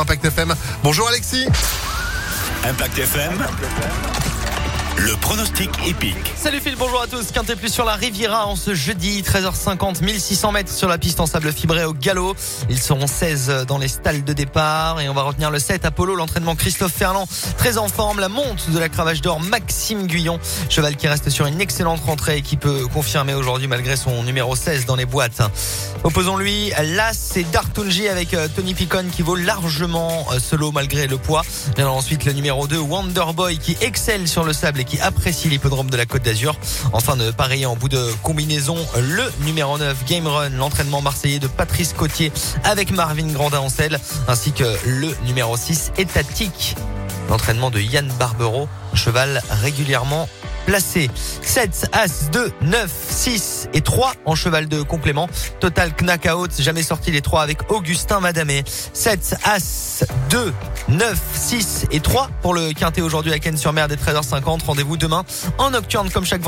Impact FM. Bonjour Alexis. Impact FM. Le pronostic épique. Salut Phil, bonjour à tous. Quintet plus sur la Riviera en ce jeudi, 13h50, 1600 mètres sur la piste en sable fibré au galop. Ils seront 16 dans les stalles de départ et on va retenir le 7 Apollo, l'entraînement Christophe Ferland, très en forme, la monte de la cravache d'or Maxime Guyon, cheval qui reste sur une excellente rentrée et qui peut confirmer aujourd'hui malgré son numéro 16 dans les boîtes. Opposons-lui, là c'est Dartunji avec euh, Tony Picon qui vaut largement euh, ce lot malgré le poids. Et ensuite le numéro 2 Wonderboy qui excelle sur le sable qui apprécie l'hippodrome de la Côte d'Azur. Enfin de pareil en bout de combinaison, le numéro 9 Game Run, l'entraînement marseillais de Patrice Cotier avec Marvin Grandin en ainsi que le numéro 6 Étatique, l'entraînement de Yann Barbero, cheval régulièrement placé. 7, As, 2, 9, 6 et 3 en cheval de complément. Total knockout, jamais sorti les 3 avec Augustin Madamé. 7, As, 2, 9, 6 et 3 pour le quintet aujourd'hui à Cannes-sur-Mer des 13h50. Rendez-vous demain en nocturne comme chaque vendredi.